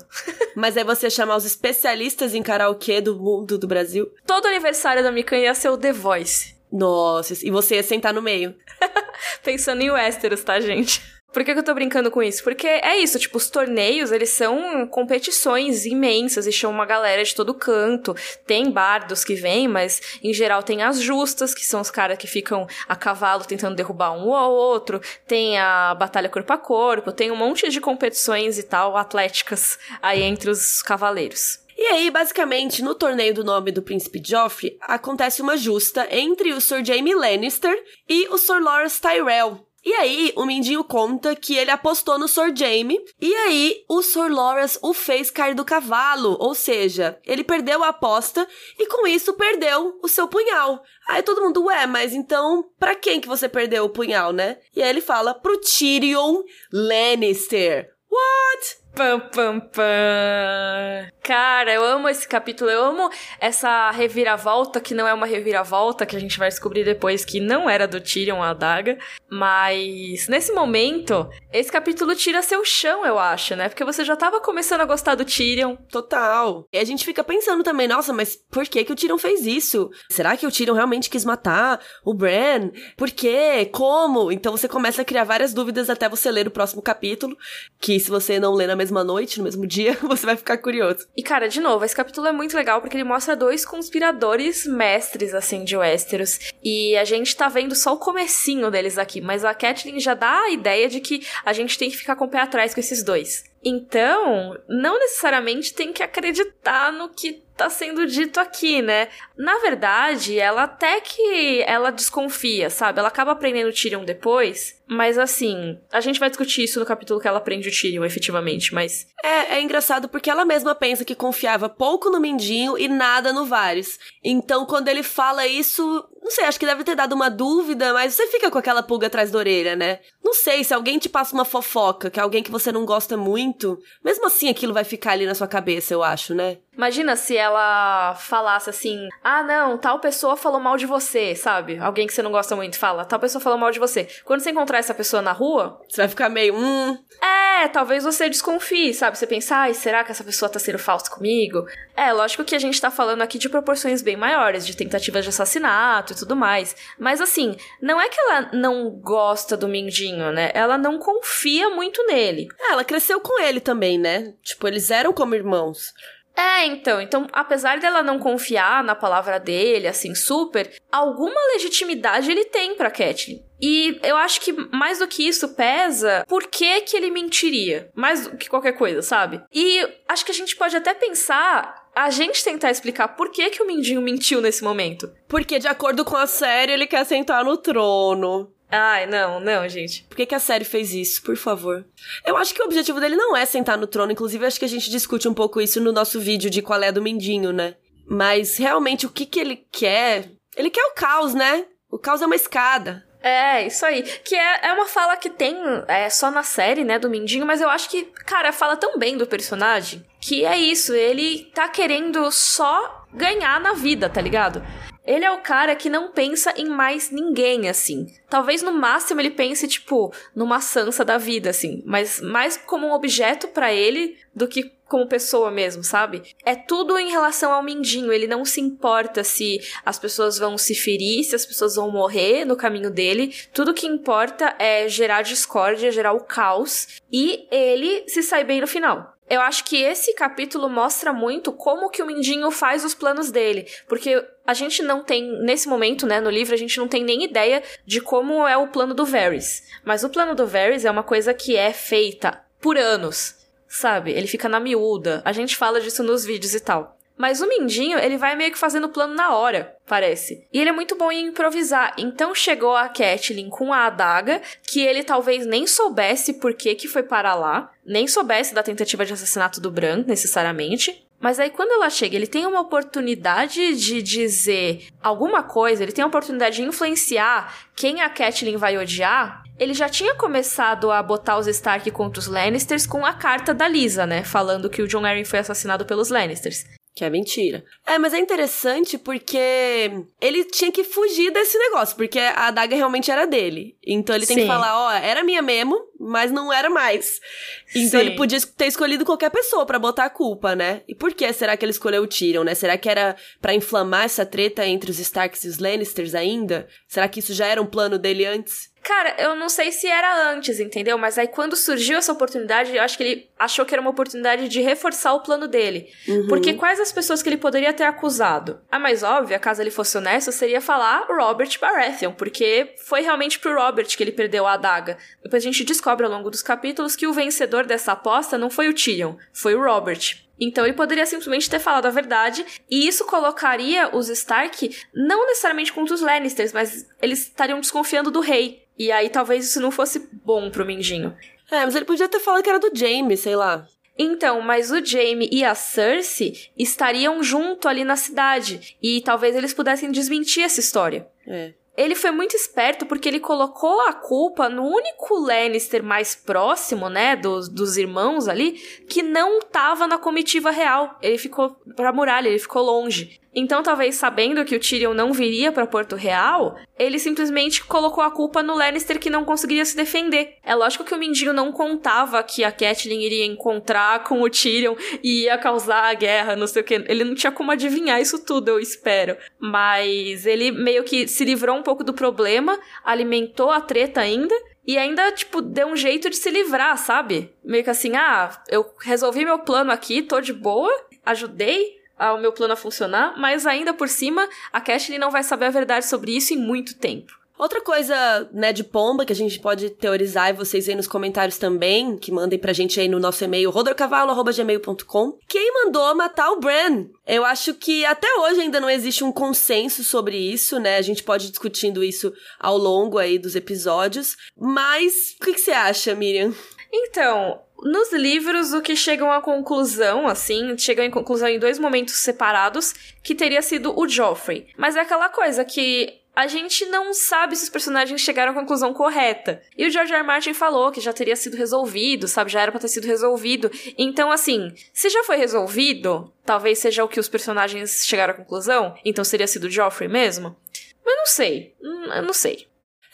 Mas é você chamar os especialistas em karaokê do mundo do Brasil? Todo aniversário da Mikan ia ser o The Voice. Nossa, e você ia sentar no meio. Pensando em Westeros, tá, gente? Por que, que, eu tô brincando com isso? Porque é isso, tipo, os torneios, eles são competições imensas e chamam uma galera de todo canto. Tem bardos que vêm, mas em geral tem as justas, que são os caras que ficam a cavalo tentando derrubar um ao outro. Tem a batalha corpo a corpo, tem um monte de competições e tal, atléticas aí entre os cavaleiros. E aí, basicamente, no torneio do nome do príncipe Joffrey, acontece uma justa entre o Sir Jaime Lannister e o Sir Loras Tyrell, e aí, o Mindinho conta que ele apostou no Sir Jaime, e aí o Sir Loras o fez cair do cavalo, ou seja, ele perdeu a aposta e com isso perdeu o seu punhal. Aí todo mundo, ué, mas então, pra quem que você perdeu o punhal, né? E aí ele fala, pro Tyrion Lannister. What? Pam, pam, pam. Cara, eu amo esse capítulo, eu amo essa reviravolta, que não é uma reviravolta, que a gente vai descobrir depois que não era do Tyrion a adaga. Mas nesse momento, esse capítulo tira seu chão, eu acho, né? Porque você já tava começando a gostar do Tyrion. Total. E a gente fica pensando também, nossa, mas por que que o Tyrion fez isso? Será que o Tyrion realmente quis matar o Bran? Por quê? Como? Então você começa a criar várias dúvidas até você ler o próximo capítulo, que se você não ler na mesma noite, no mesmo dia, você vai ficar curioso. E cara, de novo, esse capítulo é muito legal porque ele mostra dois conspiradores mestres, assim, de Westeros. E a gente tá vendo só o comecinho deles aqui, mas a Catelyn já dá a ideia de que a gente tem que ficar com o pé atrás com esses dois. Então, não necessariamente tem que acreditar no que tá sendo dito aqui, né? Na verdade, ela até que ela desconfia, sabe? Ela acaba aprendendo o Tyrion depois, mas assim, a gente vai discutir isso no capítulo que ela aprende o Tyrion, efetivamente, mas... É, é engraçado porque ela mesma pensa que confiava pouco no Mindinho e nada no Varys. Então, quando ele fala isso, não sei, acho que deve ter dado uma dúvida, mas você fica com aquela pulga atrás da orelha, né? Não sei, se alguém te passa uma fofoca, que é alguém que você não gosta muito, mesmo assim aquilo vai ficar ali na sua cabeça, eu acho, né? Imagina se ela falasse assim: ah, não, tal pessoa falou mal de você, sabe? Alguém que você não gosta muito fala: tal pessoa falou mal de você. Quando você encontrar essa pessoa na rua. Você vai ficar meio, hum. É, talvez você desconfie, sabe? Você pensar, ai, será que essa pessoa tá sendo falsa comigo? É, lógico que a gente tá falando aqui de proporções bem maiores, de tentativas de assassinato e tudo mais. Mas assim, não é que ela não gosta do Mindinho, né? Ela não confia muito nele. É, ela cresceu com ele também, né? Tipo, eles eram como irmãos. É, então, então, apesar dela não confiar na palavra dele, assim, super, alguma legitimidade ele tem pra Catelyn. E eu acho que mais do que isso pesa, por que que ele mentiria? Mais do que qualquer coisa, sabe? E acho que a gente pode até pensar a gente tentar explicar por que que o Mindinho mentiu nesse momento. Porque, de acordo com a série, ele quer sentar no trono. Ai, não, não, gente. Por que, que a série fez isso, por favor? Eu acho que o objetivo dele não é sentar no trono, inclusive acho que a gente discute um pouco isso no nosso vídeo de qual é do Mindinho, né? Mas realmente o que que ele quer? Ele quer o caos, né? O caos é uma escada. É, isso aí. Que é, é uma fala que tem é, só na série, né, do Mindinho, mas eu acho que, cara, fala tão bem do personagem que é isso. Ele tá querendo só ganhar na vida, tá ligado? Ele é o cara que não pensa em mais ninguém, assim. Talvez no máximo ele pense, tipo, numa Sansa da vida, assim. Mas mais como um objeto para ele do que como pessoa mesmo, sabe? É tudo em relação ao Mindinho. Ele não se importa se as pessoas vão se ferir, se as pessoas vão morrer no caminho dele. Tudo que importa é gerar discórdia, gerar o caos. E ele se sai bem no final. Eu acho que esse capítulo mostra muito como que o Mindinho faz os planos dele, porque a gente não tem nesse momento, né, no livro a gente não tem nem ideia de como é o plano do Varys. Mas o plano do Varys é uma coisa que é feita por anos, sabe? Ele fica na miúda. A gente fala disso nos vídeos e tal. Mas o Mindinho, ele vai meio que fazendo plano na hora, parece. E ele é muito bom em improvisar. Então chegou a Catelyn com a adaga, que ele talvez nem soubesse por que, que foi para lá, nem soubesse da tentativa de assassinato do Bran, necessariamente. Mas aí quando ela chega, ele tem uma oportunidade de dizer alguma coisa, ele tem a oportunidade de influenciar quem a Catelyn vai odiar. Ele já tinha começado a botar os Stark contra os Lannisters com a carta da Lisa, né? Falando que o Jon Arryn foi assassinado pelos Lannisters. Que é mentira. É, mas é interessante porque ele tinha que fugir desse negócio, porque a adaga realmente era dele. Então ele tem Sim. que falar, ó, era minha mesmo, mas não era mais. Então Sim. ele podia ter escolhido qualquer pessoa para botar a culpa, né? E por que será que ele escolheu o Tyrion, né? Será que era para inflamar essa treta entre os Starks e os Lannisters ainda? Será que isso já era um plano dele antes? Cara, eu não sei se era antes, entendeu? Mas aí quando surgiu essa oportunidade, eu acho que ele achou que era uma oportunidade de reforçar o plano dele. Uhum. Porque quais as pessoas que ele poderia ter acusado? A mais óbvia, caso ele fosse honesto, seria falar Robert Baratheon, porque foi realmente pro Robert que ele perdeu a adaga. Depois a gente descobre ao longo dos capítulos que o vencedor dessa aposta não foi o Tyrion, foi o Robert. Então ele poderia simplesmente ter falado a verdade, e isso colocaria os Stark não necessariamente contra os Lannisters, mas eles estariam desconfiando do rei. E aí talvez isso não fosse bom pro Mindinho. É, mas ele podia ter falado que era do Jaime, sei lá. Então, mas o Jaime e a Cersei estariam junto ali na cidade. E talvez eles pudessem desmentir essa história. É. ele foi muito esperto porque ele colocou a culpa no único Lannister mais próximo, né, dos, dos irmãos ali, que não tava na comitiva real. Ele ficou pra muralha, ele ficou longe. Então, talvez sabendo que o Tyrion não viria para Porto Real, ele simplesmente colocou a culpa no Lannister que não conseguiria se defender. É lógico que o Mindinho não contava que a Catelyn iria encontrar com o Tyrion e ia causar a guerra, não sei o que. Ele não tinha como adivinhar isso tudo, eu espero. Mas ele meio que se livrou um pouco do problema, alimentou a treta ainda e ainda, tipo, deu um jeito de se livrar, sabe? Meio que assim, ah, eu resolvi meu plano aqui, tô de boa, ajudei, ao meu plano a funcionar, mas ainda por cima, a Catelyn não vai saber a verdade sobre isso em muito tempo. Outra coisa, né, de pomba que a gente pode teorizar e vocês aí nos comentários também, que mandem pra gente aí no nosso e-mail rodorcavalo@gmail.com. Quem mandou matar o Bran? Eu acho que até hoje ainda não existe um consenso sobre isso, né? A gente pode ir discutindo isso ao longo aí dos episódios, mas o que, que você acha, Miriam? Então, nos livros, o que chegam à conclusão, assim, chegam em conclusão em dois momentos separados, que teria sido o Joffrey. Mas é aquela coisa que a gente não sabe se os personagens chegaram à conclusão correta. E o George R. R. Martin falou que já teria sido resolvido, sabe? Já era pra ter sido resolvido. Então, assim, se já foi resolvido, talvez seja o que os personagens chegaram à conclusão. Então seria sido o Joffrey mesmo. Mas não sei. Hum, eu não sei.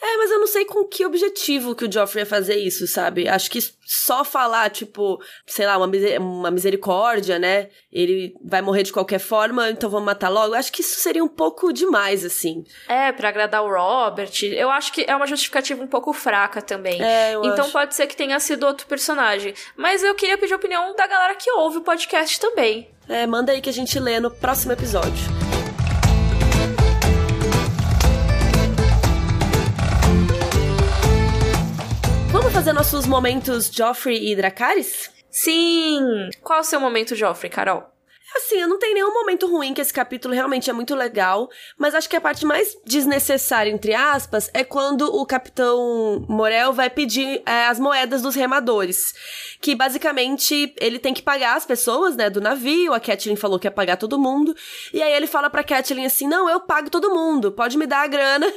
É, mas eu não sei com que objetivo que o Joffrey ia fazer isso, sabe? Acho que só falar, tipo, sei lá, uma, miser uma misericórdia, né? Ele vai morrer de qualquer forma, então vamos matar logo. Acho que isso seria um pouco demais, assim. É, para agradar o Robert. Eu acho que é uma justificativa um pouco fraca também. É, eu então acho. pode ser que tenha sido outro personagem. Mas eu queria pedir a opinião da galera que ouve o podcast também. É, manda aí que a gente lê no próximo episódio. Fazer nossos momentos Joffrey e Dracarys? Sim! Qual o seu momento, Joffrey, Carol? Assim, não tem nenhum momento ruim que esse capítulo realmente é muito legal, mas acho que a parte mais desnecessária, entre aspas, é quando o Capitão Morel vai pedir é, as moedas dos remadores. Que basicamente ele tem que pagar as pessoas, né, do navio. A Catelyn falou que ia pagar todo mundo. E aí ele fala pra Catelyn assim: Não, eu pago todo mundo, pode me dar a grana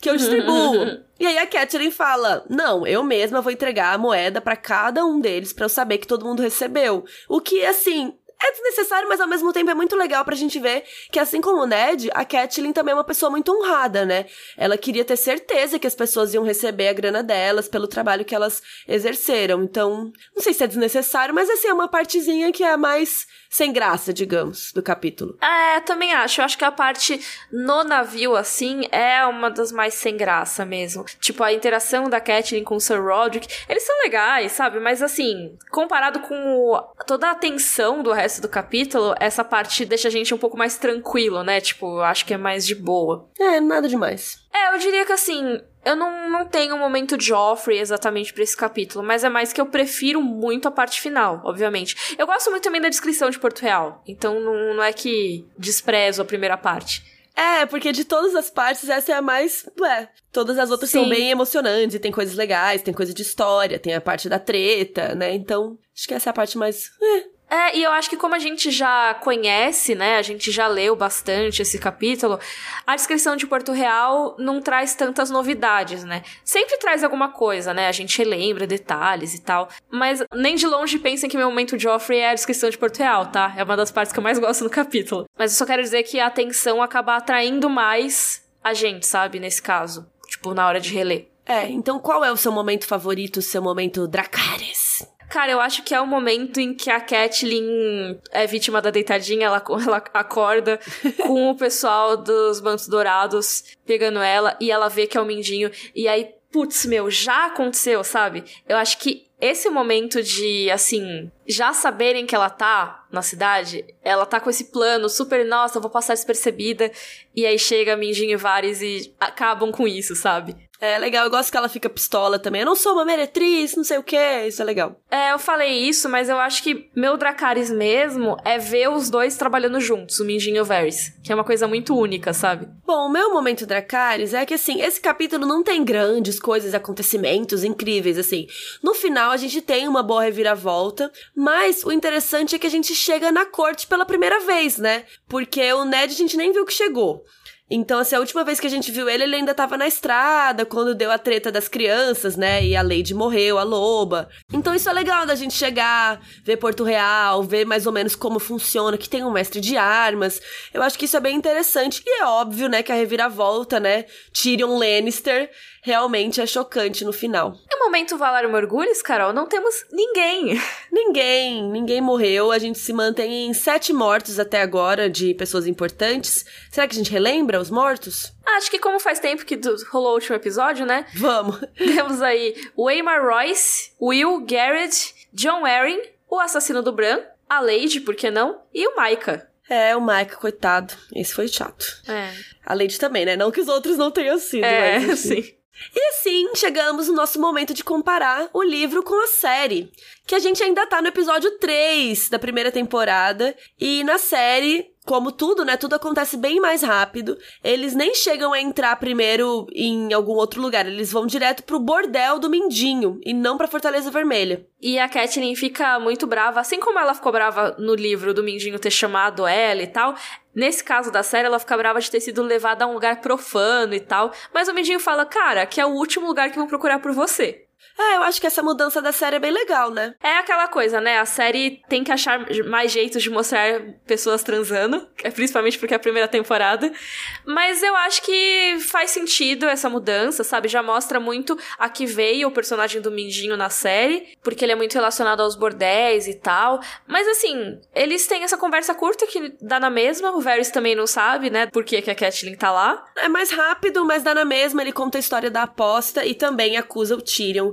que eu distribuo. E aí a Catelyn fala: "Não, eu mesma vou entregar a moeda pra cada um deles pra eu saber que todo mundo recebeu". O que assim, é desnecessário, mas ao mesmo tempo é muito legal pra gente ver que, assim como o Ned, a Catelyn também é uma pessoa muito honrada, né? Ela queria ter certeza que as pessoas iam receber a grana delas pelo trabalho que elas exerceram. Então, não sei se é desnecessário, mas assim, é uma partezinha que é mais sem graça, digamos, do capítulo. É, também acho. Eu acho que a parte no navio, assim, é uma das mais sem graça mesmo. Tipo, a interação da Catelyn com o Sir Roderick. Eles são legais, sabe? Mas, assim, comparado com o- toda a tensão do resto do capítulo, essa parte deixa a gente um pouco mais tranquilo, né? Tipo, eu acho que é mais de boa. É, nada demais. É, eu diria que assim, eu não, não tenho um momento Joffrey exatamente pra esse capítulo, mas é mais que eu prefiro muito a parte final, obviamente. Eu gosto muito também da descrição de Porto Real, então não, não é que desprezo a primeira parte. É, porque de todas as partes, essa é a mais. Ué, todas as outras são Sim. bem emocionantes, e tem coisas legais, tem coisa de história, tem a parte da treta, né? Então, acho que essa é a parte mais. É, É, e eu acho que como a gente já conhece, né, a gente já leu bastante esse capítulo, a descrição de Porto Real não traz tantas novidades, né? Sempre traz alguma coisa, né? A gente relembra detalhes e tal, mas nem de longe pensem que meu momento Joffrey é a descrição de Porto Real, tá? É uma das partes que eu mais gosto no capítulo. Mas eu só quero dizer que a atenção acaba atraindo mais a gente, sabe, nesse caso. Tipo, na hora de reler. É, então qual é o seu momento favorito, o seu momento Dracarys? Cara, eu acho que é o momento em que a Catelyn é vítima da deitadinha, ela, ela acorda com o pessoal dos Mantos Dourados pegando ela e ela vê que é o Mindinho. E aí, putz, meu, já aconteceu, sabe? Eu acho que esse momento de, assim, já saberem que ela tá na cidade, ela tá com esse plano super, nossa, eu vou passar despercebida. E aí chega Mindinho e Varys e acabam com isso, sabe? É legal, eu gosto que ela fica pistola também. Eu não sou uma meretriz, não sei o que, isso é legal. É, eu falei isso, mas eu acho que meu Dracarys mesmo é ver os dois trabalhando juntos, o Mindinho e o Varys. Que é uma coisa muito única, sabe? Bom, o meu momento Dracarys é que, assim, esse capítulo não tem grandes coisas, acontecimentos incríveis, assim. No final, a gente tem uma boa reviravolta, mas o interessante é que a gente chega na corte pela primeira vez, né? Porque o Ned a gente nem viu que chegou. Então, assim, a última vez que a gente viu ele, ele ainda tava na estrada, quando deu a treta das crianças, né? E a Lady morreu, a loba. Então, isso é legal da gente chegar, ver Porto Real, ver mais ou menos como funciona, que tem um mestre de armas. Eu acho que isso é bem interessante. E é óbvio, né, que a reviravolta, né? Tyrion Lannister realmente é chocante no final. No momento Valar Morgulhos, Carol, não temos ninguém. Ninguém, ninguém morreu. A gente se mantém em sete mortos até agora de pessoas importantes. Será que a gente relembra os mortos? Acho que como faz tempo que rolou o último episódio, né? Vamos. Temos aí Waymar Royce, Will Garrett, John Arryn, o assassino do Bran, a Lady, por que não? E o Micah. É, o Mike, coitado. Esse foi chato. É. A Lady também, né? Não que os outros não tenham sido, É, mas enfim. sim. E assim, chegamos no nosso momento de comparar o livro com a série. Que a gente ainda tá no episódio 3 da primeira temporada. E na série, como tudo, né? Tudo acontece bem mais rápido. Eles nem chegam a entrar primeiro em algum outro lugar. Eles vão direto pro bordel do Mindinho e não pra Fortaleza Vermelha. E a Catelyn fica muito brava, assim como ela ficou brava no livro do Mindinho ter chamado ela e tal. Nesse caso da série, ela fica brava de ter sido levada a um lugar profano e tal. Mas o Mindinho fala, cara, que é o último lugar que vão procurar por você. É, eu acho que essa mudança da série é bem legal, né? É aquela coisa, né? A série tem que achar mais jeitos de mostrar pessoas transando, é principalmente porque é a primeira temporada. Mas eu acho que faz sentido essa mudança, sabe? Já mostra muito a que veio o personagem do Mindinho na série, porque ele é muito relacionado aos bordéis e tal. Mas assim, eles têm essa conversa curta que dá na mesma, o Varys também não sabe, né? Por que, que a Catelyn tá lá. É mais rápido, mas dá na mesma. Ele conta a história da aposta e também acusa o Tyrion,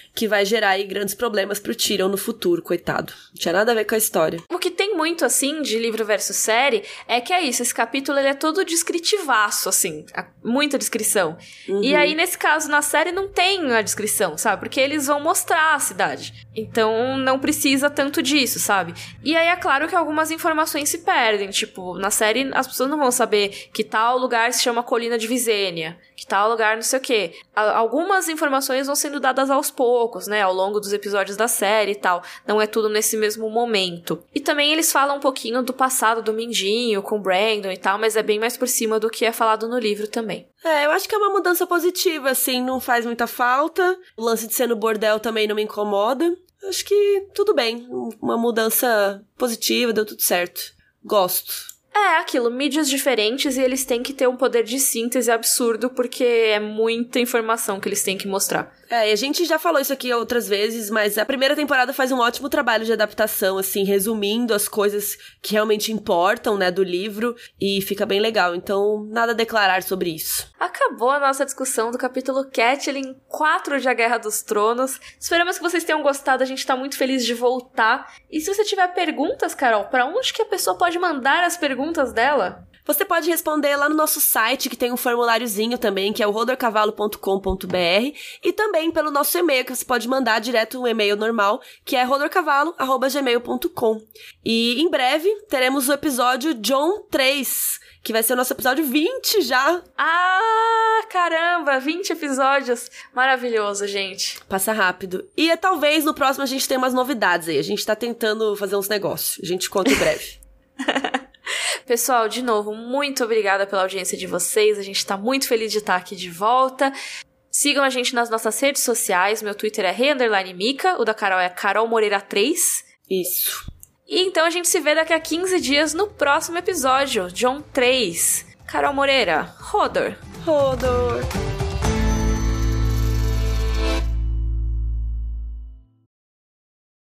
que vai gerar aí grandes problemas pro Tyrion no futuro, coitado. Não tinha nada a ver com a história. O que tem muito, assim, de livro versus série é que é isso, esse capítulo ele é todo descritivaço, assim, muita descrição. E aí, nesse caso, na série não tem a descrição, sabe? Porque eles vão mostrar a cidade. Então, não precisa tanto disso, sabe? E aí, é claro que algumas informações se perdem. Tipo, na série, as pessoas não vão saber que tal lugar se chama Colina de Visênia, que tal lugar não sei o quê. Algumas informações vão sendo dadas aos poucos, né? Ao longo dos episódios da série e tal. Não é tudo nesse mesmo momento. E também eles falam um pouquinho do passado do Mindinho, com Brandon e tal, mas é bem mais por cima do que é falado no livro também. É, eu acho que é uma mudança positiva, assim, não faz muita falta. O lance de ser no bordel também não me incomoda. Acho que tudo bem. Uma mudança positiva, deu tudo certo. Gosto. É aquilo, mídias diferentes e eles têm que ter um poder de síntese absurdo, porque é muita informação que eles têm que mostrar. É, e a gente já falou isso aqui outras vezes, mas a primeira temporada faz um ótimo trabalho de adaptação, assim, resumindo as coisas que realmente importam, né, do livro, e fica bem legal. Então, nada a declarar sobre isso. Acabou a nossa discussão do capítulo Catelyn 4 de A Guerra dos Tronos. Esperamos que vocês tenham gostado, a gente tá muito feliz de voltar. E se você tiver perguntas, Carol, pra onde que a pessoa pode mandar as perguntas dela? Você pode responder lá no nosso site, que tem um formuláriozinho também, que é o rodorcavalo.com.br, e também pelo nosso e-mail, que você pode mandar direto um e-mail normal, que é rodorcavalo.gmail.com. E em breve teremos o episódio John 3, que vai ser o nosso episódio 20 já. Ah, caramba, 20 episódios. Maravilhoso, gente. Passa rápido. E é, talvez no próximo a gente tenha umas novidades aí. A gente tá tentando fazer uns negócios. A gente conta em breve. Pessoal, de novo, muito obrigada pela audiência de vocês. A gente tá muito feliz de estar aqui de volta. Sigam a gente nas nossas redes sociais. Meu Twitter é rei_mica, o da Carol é Carol Moreira 3. Isso. E então a gente se vê daqui a 15 dias no próximo episódio, John 3. Carol Moreira, Rodor. Rodor.